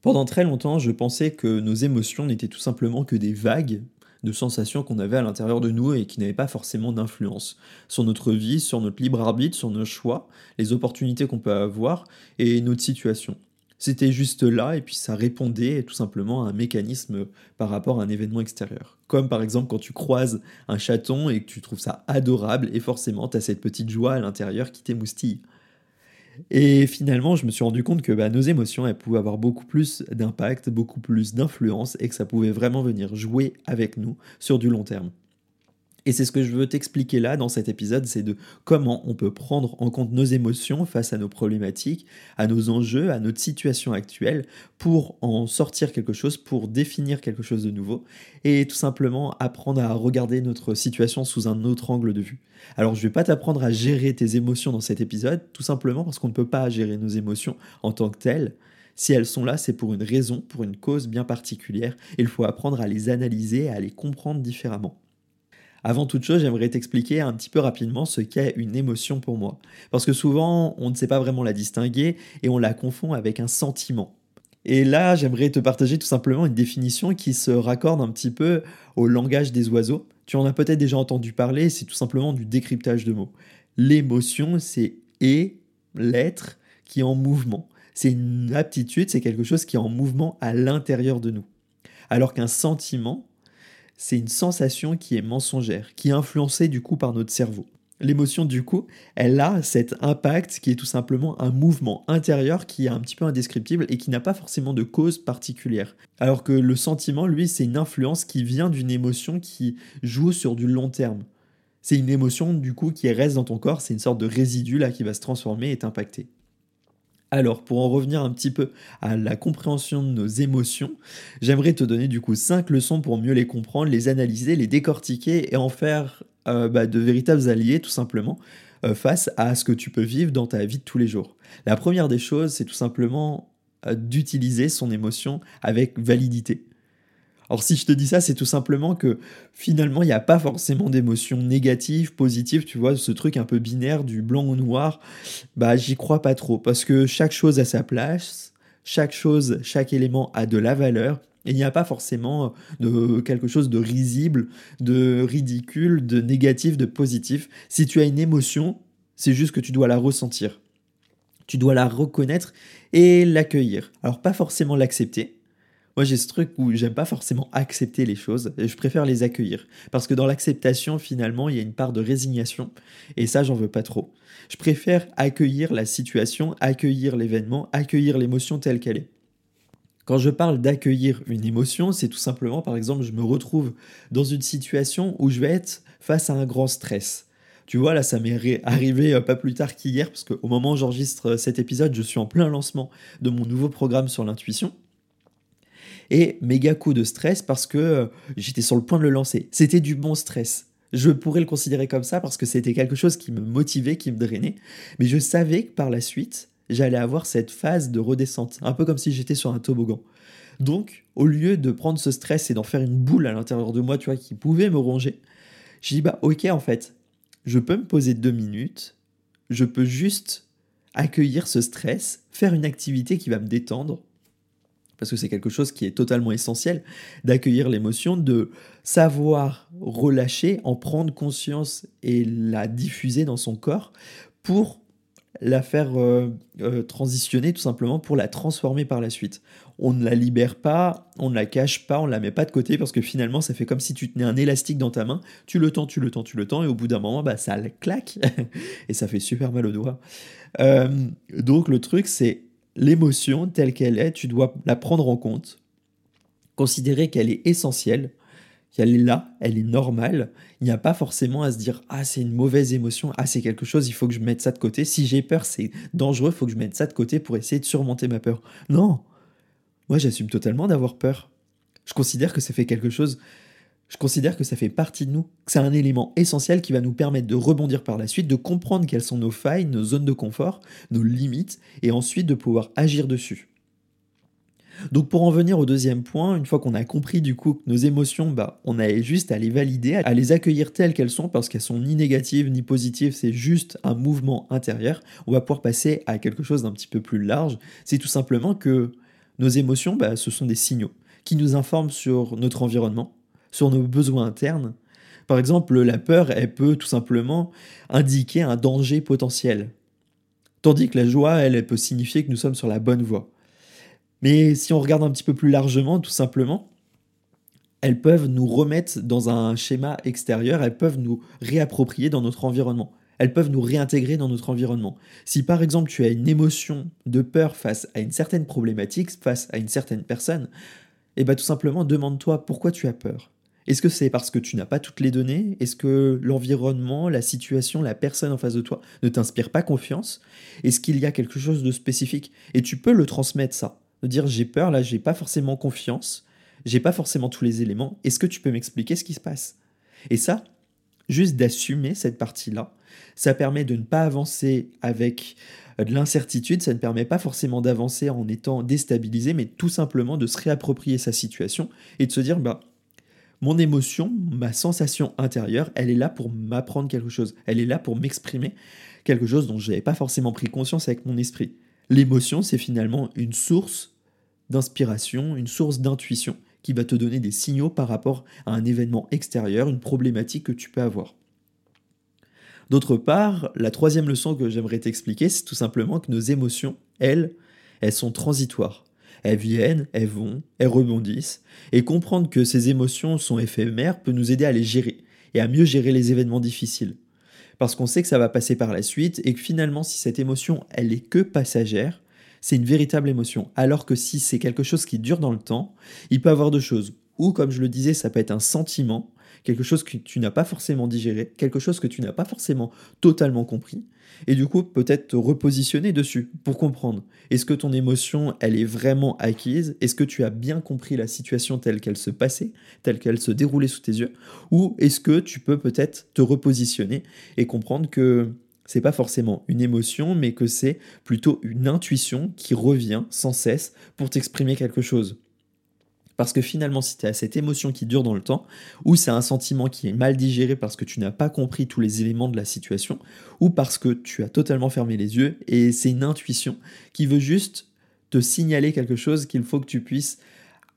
Pendant très longtemps, je pensais que nos émotions n'étaient tout simplement que des vagues de sensations qu'on avait à l'intérieur de nous et qui n'avaient pas forcément d'influence sur notre vie, sur notre libre arbitre, sur nos choix, les opportunités qu'on peut avoir et notre situation. C'était juste là et puis ça répondait tout simplement à un mécanisme par rapport à un événement extérieur. Comme par exemple quand tu croises un chaton et que tu trouves ça adorable et forcément tu as cette petite joie à l'intérieur qui t'émoustille. Et finalement, je me suis rendu compte que bah, nos émotions, elles pouvaient avoir beaucoup plus d'impact, beaucoup plus d'influence, et que ça pouvait vraiment venir jouer avec nous sur du long terme. Et c'est ce que je veux t'expliquer là dans cet épisode, c'est de comment on peut prendre en compte nos émotions face à nos problématiques, à nos enjeux, à notre situation actuelle, pour en sortir quelque chose, pour définir quelque chose de nouveau, et tout simplement apprendre à regarder notre situation sous un autre angle de vue. Alors je ne vais pas t'apprendre à gérer tes émotions dans cet épisode, tout simplement parce qu'on ne peut pas gérer nos émotions en tant que telles. Si elles sont là, c'est pour une raison, pour une cause bien particulière, et il faut apprendre à les analyser, à les comprendre différemment. Avant toute chose, j'aimerais t'expliquer un petit peu rapidement ce qu'est une émotion pour moi. Parce que souvent, on ne sait pas vraiment la distinguer et on la confond avec un sentiment. Et là, j'aimerais te partager tout simplement une définition qui se raccorde un petit peu au langage des oiseaux. Tu en as peut-être déjà entendu parler, c'est tout simplement du décryptage de mots. L'émotion, c'est et l'être qui est en mouvement. C'est une aptitude, c'est quelque chose qui est en mouvement à l'intérieur de nous. Alors qu'un sentiment, c'est une sensation qui est mensongère, qui est influencée du coup par notre cerveau. L'émotion, du coup, elle a cet impact qui est tout simplement un mouvement intérieur qui est un petit peu indescriptible et qui n'a pas forcément de cause particulière. Alors que le sentiment, lui, c'est une influence qui vient d'une émotion qui joue sur du long terme. C'est une émotion, du coup, qui reste dans ton corps, c'est une sorte de résidu là qui va se transformer et t'impacter. Alors, pour en revenir un petit peu à la compréhension de nos émotions, j'aimerais te donner du coup 5 leçons pour mieux les comprendre, les analyser, les décortiquer et en faire euh, bah, de véritables alliés tout simplement euh, face à ce que tu peux vivre dans ta vie de tous les jours. La première des choses, c'est tout simplement euh, d'utiliser son émotion avec validité. Alors si je te dis ça, c'est tout simplement que finalement, il n'y a pas forcément d'émotions négatives, positives, tu vois, ce truc un peu binaire du blanc au noir, bah j'y crois pas trop, parce que chaque chose a sa place, chaque chose, chaque élément a de la valeur, et il n'y a pas forcément de quelque chose de risible, de ridicule, de négatif, de positif. Si tu as une émotion, c'est juste que tu dois la ressentir. Tu dois la reconnaître et l'accueillir. Alors pas forcément l'accepter, moi, j'ai ce truc où j'aime pas forcément accepter les choses, et je préfère les accueillir. Parce que dans l'acceptation, finalement, il y a une part de résignation, et ça, j'en veux pas trop. Je préfère accueillir la situation, accueillir l'événement, accueillir l'émotion telle qu'elle est. Quand je parle d'accueillir une émotion, c'est tout simplement, par exemple, je me retrouve dans une situation où je vais être face à un grand stress. Tu vois, là, ça m'est arrivé euh, pas plus tard qu'hier, parce qu'au moment où j'enregistre cet épisode, je suis en plein lancement de mon nouveau programme sur l'intuition et méga coup de stress parce que euh, j'étais sur le point de le lancer. C'était du bon stress. Je pourrais le considérer comme ça parce que c'était quelque chose qui me motivait, qui me drainait. Mais je savais que par la suite, j'allais avoir cette phase de redescente, un peu comme si j'étais sur un toboggan. Donc, au lieu de prendre ce stress et d'en faire une boule à l'intérieur de moi, tu vois, qui pouvait me ronger, j'ai dit, bah ok, en fait, je peux me poser deux minutes, je peux juste accueillir ce stress, faire une activité qui va me détendre, parce que c'est quelque chose qui est totalement essentiel, d'accueillir l'émotion, de savoir relâcher, en prendre conscience et la diffuser dans son corps pour la faire euh, euh, transitionner tout simplement pour la transformer par la suite. On ne la libère pas, on ne la cache pas, on ne la met pas de côté parce que finalement ça fait comme si tu tenais un élastique dans ta main, tu le tends, tu le tends, tu le tends et au bout d'un moment bah, ça claque et ça fait super mal au doigt. Euh, donc le truc c'est l'émotion telle qu'elle est, tu dois la prendre en compte, considérer qu'elle est essentielle, qu'elle est là, elle est normale. Il n'y a pas forcément à se dire ah c'est une mauvaise émotion, ah c'est quelque chose, il faut que je mette ça de côté. Si j'ai peur, c'est dangereux, il faut que je mette ça de côté pour essayer de surmonter ma peur. Non, moi j'assume totalement d'avoir peur. Je considère que ça fait quelque chose je considère que ça fait partie de nous, que c'est un élément essentiel qui va nous permettre de rebondir par la suite, de comprendre quelles sont nos failles, nos zones de confort, nos limites, et ensuite de pouvoir agir dessus. Donc pour en venir au deuxième point, une fois qu'on a compris du coup que nos émotions, bah, on a juste à les valider, à les accueillir telles qu'elles sont, parce qu'elles sont ni négatives ni positives, c'est juste un mouvement intérieur, on va pouvoir passer à quelque chose d'un petit peu plus large. C'est tout simplement que Nos émotions, bah, ce sont des signaux qui nous informent sur notre environnement, sur nos besoins internes. Par exemple, la peur, elle peut tout simplement indiquer un danger potentiel. Tandis que la joie, elle, peut signifier que nous sommes sur la bonne voie. Mais si on regarde un petit peu plus largement, tout simplement, elles peuvent nous remettre dans un schéma extérieur, elles peuvent nous réapproprier dans notre environnement, elles peuvent nous réintégrer dans notre environnement. Si par exemple tu as une émotion de peur face à une certaine problématique, face à une certaine personne, eh bien tout simplement demande-toi pourquoi tu as peur. Est-ce que c'est parce que tu n'as pas toutes les données? Est-ce que l'environnement, la situation, la personne en face de toi ne t'inspire pas confiance? Est-ce qu'il y a quelque chose de spécifique? Et tu peux le transmettre ça. De dire j'ai peur, là j'ai pas forcément confiance, j'ai pas forcément tous les éléments. Est-ce que tu peux m'expliquer ce qui se passe? Et ça, juste d'assumer cette partie-là, ça permet de ne pas avancer avec euh, de l'incertitude, ça ne permet pas forcément d'avancer en étant déstabilisé, mais tout simplement de se réapproprier sa situation et de se dire, bah, mon émotion, ma sensation intérieure, elle est là pour m'apprendre quelque chose, elle est là pour m'exprimer quelque chose dont je n'avais pas forcément pris conscience avec mon esprit. L'émotion, c'est finalement une source d'inspiration, une source d'intuition qui va te donner des signaux par rapport à un événement extérieur, une problématique que tu peux avoir. D'autre part, la troisième leçon que j'aimerais t'expliquer, c'est tout simplement que nos émotions, elles, elles sont transitoires. Elles viennent, elles vont, elles rebondissent, et comprendre que ces émotions sont éphémères peut nous aider à les gérer, et à mieux gérer les événements difficiles. Parce qu'on sait que ça va passer par la suite, et que finalement, si cette émotion, elle est que passagère, c'est une véritable émotion. Alors que si c'est quelque chose qui dure dans le temps, il peut avoir deux choses. Ou comme je le disais, ça peut être un sentiment, quelque chose que tu n'as pas forcément digéré, quelque chose que tu n'as pas forcément totalement compris, et du coup peut-être te repositionner dessus pour comprendre. Est-ce que ton émotion, elle est vraiment acquise? Est-ce que tu as bien compris la situation telle qu'elle se passait, telle qu'elle se déroulait sous tes yeux? Ou est-ce que tu peux peut-être te repositionner et comprendre que c'est pas forcément une émotion, mais que c'est plutôt une intuition qui revient sans cesse pour t'exprimer quelque chose? Parce que finalement, si tu as cette émotion qui dure dans le temps, ou c'est un sentiment qui est mal digéré parce que tu n'as pas compris tous les éléments de la situation, ou parce que tu as totalement fermé les yeux, et c'est une intuition qui veut juste te signaler quelque chose qu'il faut que tu puisses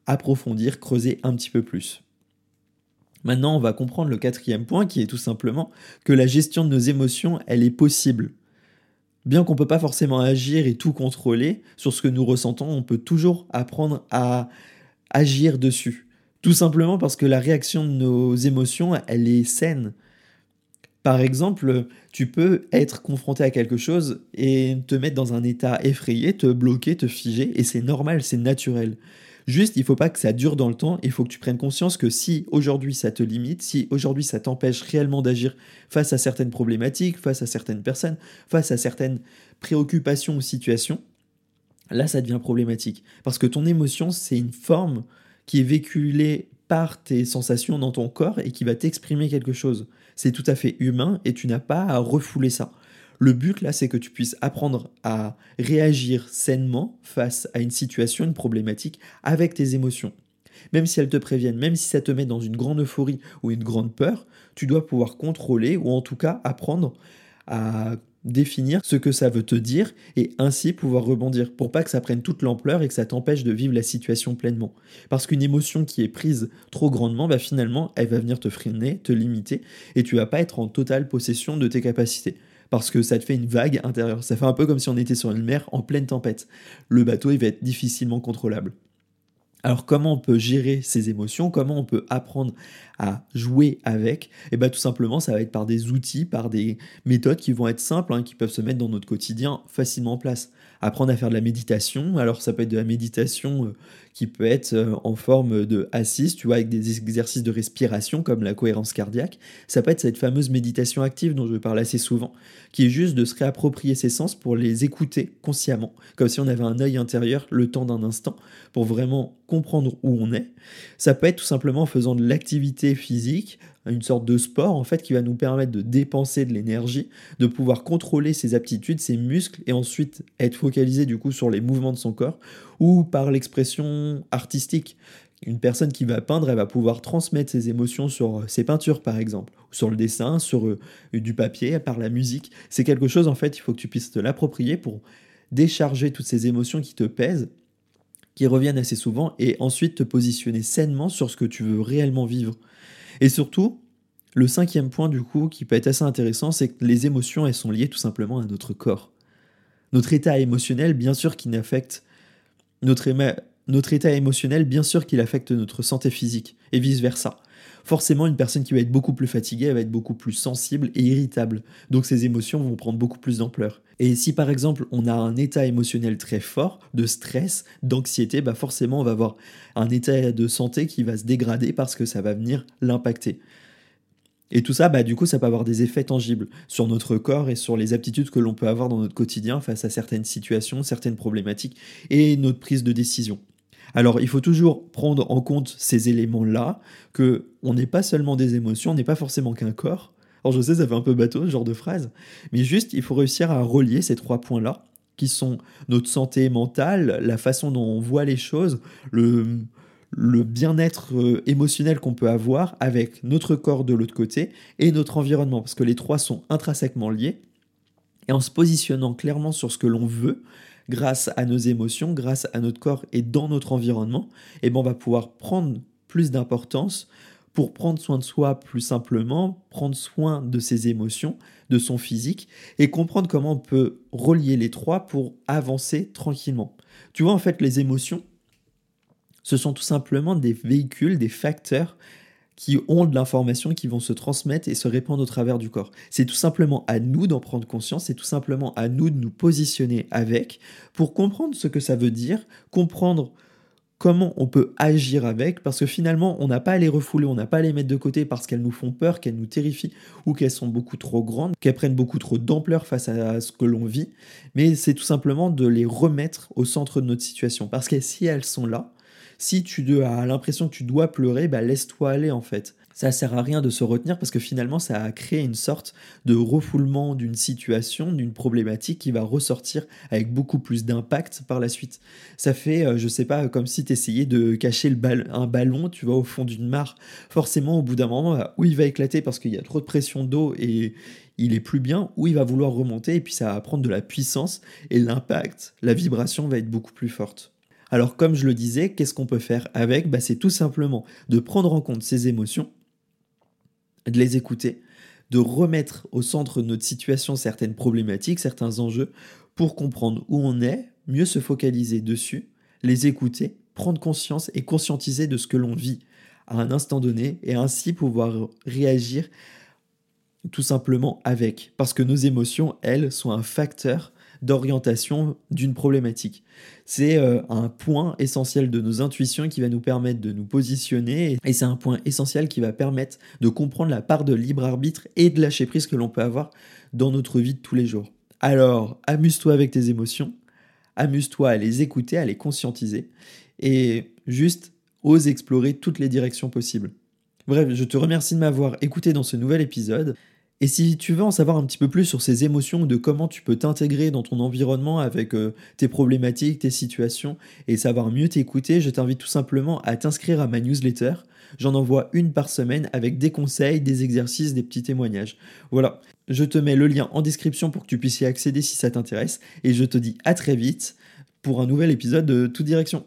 approfondir, creuser un petit peu plus. Maintenant, on va comprendre le quatrième point qui est tout simplement que la gestion de nos émotions, elle est possible. Bien qu'on ne peut pas forcément agir et tout contrôler sur ce que nous ressentons, on peut toujours apprendre à agir dessus. Tout simplement parce que la réaction de nos émotions, elle est saine. Par exemple, tu peux être confronté à quelque chose et te mettre dans un état effrayé, te bloquer, te figer, et c'est normal, c'est naturel. Juste, il faut pas que ça dure dans le temps. Il faut que tu prennes conscience que si aujourd'hui ça te limite, si aujourd'hui ça t'empêche réellement d'agir face à certaines problématiques, face à certaines personnes, face à certaines préoccupations ou situations, là ça devient problématique. Parce que ton émotion, c'est une forme qui est véhiculée par tes sensations dans ton corps et qui va t'exprimer quelque chose. C'est tout à fait humain et tu n'as pas à refouler ça. Le but là, c'est que tu puisses apprendre à réagir sainement face à une situation, une problématique, avec tes émotions. Même si elles te préviennent, même si ça te met dans une grande euphorie ou une grande peur, tu dois pouvoir contrôler ou en tout cas apprendre à définir ce que ça veut te dire et ainsi pouvoir rebondir pour pas que ça prenne toute l'ampleur et que ça t'empêche de vivre la situation pleinement. Parce qu'une émotion qui est prise trop grandement, bah finalement, elle va venir te freiner, te limiter et tu vas pas être en totale possession de tes capacités parce que ça te fait une vague intérieure. Ça fait un peu comme si on était sur une mer en pleine tempête. Le bateau, il va être difficilement contrôlable. Alors comment on peut gérer ces émotions? Comment on peut apprendre à jouer avec? Et eh bien tout simplement, ça va être par des outils, par des méthodes qui vont être simples, hein, qui peuvent se mettre dans notre quotidien facilement en place. Apprendre à faire de la méditation, alors ça peut être de la méditation euh, qui peut être euh, en forme de assise, tu vois, avec des exercices de respiration comme la cohérence cardiaque. Ça peut être cette fameuse méditation active dont je parle assez souvent, qui est juste de se réapproprier ses sens pour les écouter consciemment, comme si on avait un œil intérieur le temps d'un instant, pour vraiment comprendre où on est. Ça peut être tout simplement en faisant de l'activité physique, une sorte de sport en fait qui va nous permettre de dépenser de l'énergie, de pouvoir contrôler ses aptitudes, ses muscles et ensuite être focalisé du coup sur les mouvements de son corps ou par l'expression artistique. Une personne qui va peindre, elle va pouvoir transmettre ses émotions sur ses peintures par exemple, sur le dessin, sur euh, du papier, par la musique. C'est quelque chose en fait, il faut que tu puisses te l'approprier pour décharger toutes ces émotions qui te pèsent qui reviennent assez souvent, et ensuite te positionner sainement sur ce que tu veux réellement vivre. Et surtout, le cinquième point du coup qui peut être assez intéressant, c'est que les émotions, elles sont liées tout simplement à notre corps. Notre état émotionnel, bien sûr qu'il affecte notre, état émotionnel, bien sûr qu'il affecte notre santé physique, et vice-versa forcément une personne qui va être beaucoup plus fatiguée, elle va être beaucoup plus sensible et irritable. Donc ses émotions vont prendre beaucoup plus d'ampleur. Et si par exemple on a un état émotionnel très fort, de stress, d'anxiété, bah forcément on va avoir un état de santé qui va se dégrader parce que ça va venir l'impacter. Et tout ça, bah, du coup, ça peut avoir des effets tangibles sur notre corps et sur les aptitudes que l'on peut avoir dans notre quotidien face à certaines situations, certaines problématiques et notre prise de décision. Alors il faut toujours prendre en compte ces éléments-là, que on n'est pas seulement des émotions, on n'est pas forcément qu'un corps. Alors je sais, ça fait un peu bateau ce genre de phrase, mais juste il faut réussir à relier ces trois points-là, qui sont notre santé mentale, la façon dont on voit les choses, le, bien-être euh, émotionnel qu'on peut avoir avec notre corps de l'autre côté et notre environnement, parce que les trois sont intrinsèquement liés. Et en se positionnant clairement sur ce que l'on veut, grâce à nos émotions, grâce à notre corps et dans notre environnement, eh ben on va pouvoir prendre plus d'importance pour prendre soin de soi plus simplement, prendre soin de ses émotions, de son physique, et comprendre comment on peut relier les trois pour avancer tranquillement. Tu vois, en fait, les émotions, ce sont tout simplement des véhicules, des facteurs qui ont de l'information qui vont se transmettre et se répandre au travers du corps. C'est tout simplement à nous d'en prendre conscience, c'est tout simplement à nous de nous positionner avec pour comprendre ce que ça veut dire, comprendre comment on peut agir avec, parce que finalement, on n'a pas à les refouler, on n'a pas à les mettre de côté parce qu'elles nous font peur, qu'elles nous terrifient ou qu'elles sont beaucoup trop grandes, qu'elles prennent beaucoup trop d'ampleur face à ce que l'on vit, mais c'est tout simplement de les remettre au centre de notre situation, parce que si elles sont là, si tu as l'impression que tu dois pleurer, bah laisse-toi aller en fait. Ça sert à rien de se retenir parce que finalement ça a créé une sorte de refoulement d'une situation, d'une problématique qui va ressortir avec beaucoup plus d'impact par la suite. Ça fait, euh, je sais pas, comme si tu essayais de cacher un ballon, tu vois, au fond d'une mare. Forcément, au bout d'un moment, bah, où il va éclater parce qu'il y a trop de pression d'eau et il est plus bien, ou il va vouloir remonter et puis ça va prendre de la puissance et l'impact, la vibration va être beaucoup plus forte. Alors comme je le disais, qu'est-ce qu'on peut faire avec? Bah, C'est tout simplement de prendre en compte ces émotions, de les écouter, de remettre au centre de notre situation certaines problématiques, certains enjeux, pour comprendre où on est, mieux se focaliser dessus, les écouter, prendre conscience et conscientiser de ce que l'on vit à un instant donné et ainsi pouvoir réagir tout simplement avec. Parce que nos émotions, elles, sont un facteur d'orientation d'une problématique. C'est euh, un point essentiel de nos intuitions qui va nous permettre de nous positionner et c'est un point essentiel qui va permettre de comprendre la part de libre arbitre et de lâcher prise que l'on peut avoir dans notre vie de tous les jours. Alors, amuse-toi avec tes émotions, amuse-toi à les écouter, à les conscientiser et juste ose explorer toutes les directions possibles. Bref, je te remercie de m'avoir écouté dans ce nouvel épisode. Et si tu veux en savoir un petit peu plus sur ces émotions, de comment tu peux t'intégrer dans ton environnement avec euh, tes problématiques, tes situations, et savoir mieux t'écouter, je t'invite tout simplement à t'inscrire à ma newsletter. J'en envoie une par semaine avec des conseils, des exercices, des petits témoignages. Voilà, je te mets le lien en description pour que tu puisses y accéder si ça t'intéresse, et je te dis à très vite pour un nouvel épisode de Toute Direction.